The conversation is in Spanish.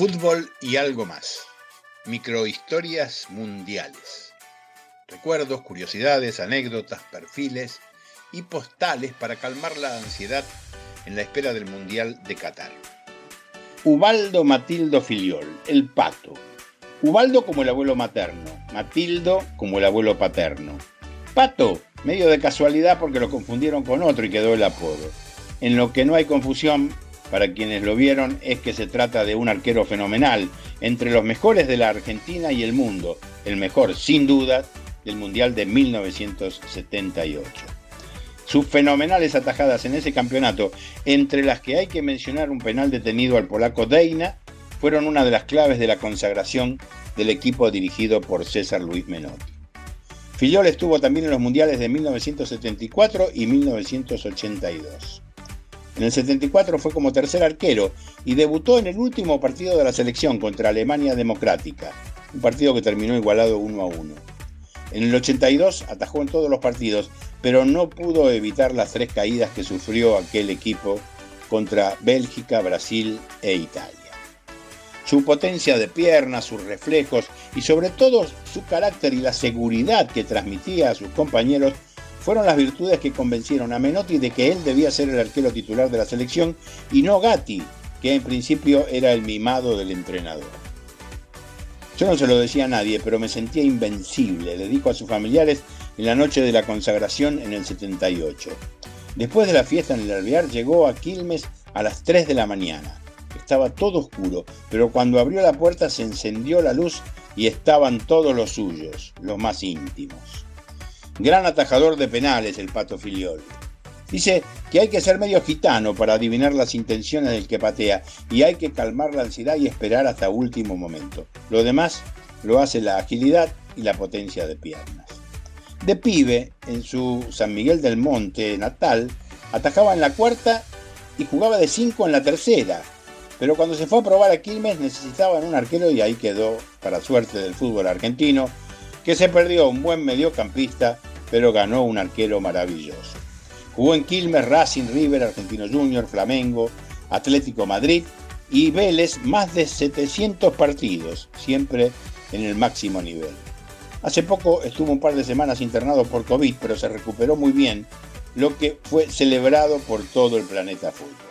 Fútbol y algo más. Microhistorias mundiales. Recuerdos, curiosidades, anécdotas, perfiles y postales para calmar la ansiedad en la espera del Mundial de Qatar. Ubaldo Matildo Filiol, el pato. Ubaldo como el abuelo materno, Matildo como el abuelo paterno. Pato, medio de casualidad porque lo confundieron con otro y quedó el apodo. En lo que no hay confusión, para quienes lo vieron, es que se trata de un arquero fenomenal, entre los mejores de la Argentina y el mundo, el mejor, sin duda, del Mundial de 1978. Sus fenomenales atajadas en ese campeonato, entre las que hay que mencionar un penal detenido al polaco Deina, fueron una de las claves de la consagración del equipo dirigido por César Luis Menotti. Fillol estuvo también en los mundiales de 1974 y 1982. En el 74 fue como tercer arquero y debutó en el último partido de la selección contra Alemania Democrática, un partido que terminó igualado 1 a 1. En el 82 atajó en todos los partidos, pero no pudo evitar las tres caídas que sufrió aquel equipo contra Bélgica, Brasil e Italia. Su potencia de piernas, sus reflejos y sobre todo su carácter y la seguridad que transmitía a sus compañeros fueron las virtudes que convencieron a Menotti de que él debía ser el arquero titular de la selección y no Gatti, que en principio era el mimado del entrenador. Yo no se lo decía a nadie, pero me sentía invencible, le dijo a sus familiares en la noche de la consagración en el 78. Después de la fiesta en el alvear llegó a Quilmes a las 3 de la mañana. Estaba todo oscuro, pero cuando abrió la puerta se encendió la luz y estaban todos los suyos, los más íntimos. Gran atajador de penales el Pato Filiol. Dice que hay que ser medio gitano para adivinar las intenciones del que patea y hay que calmar la ansiedad y esperar hasta último momento. Lo demás lo hace la agilidad y la potencia de piernas. De pibe, en su San Miguel del Monte natal, atajaba en la cuarta y jugaba de cinco en la tercera. Pero cuando se fue a probar a Quilmes necesitaban un arquero y ahí quedó, para suerte del fútbol argentino, que se perdió un buen mediocampista pero ganó un arquero maravilloso. Jugó en Quilmes, Racing, River, Argentino Junior, Flamengo, Atlético Madrid y Vélez más de 700 partidos, siempre en el máximo nivel. Hace poco estuvo un par de semanas internado por COVID, pero se recuperó muy bien, lo que fue celebrado por todo el planeta fútbol.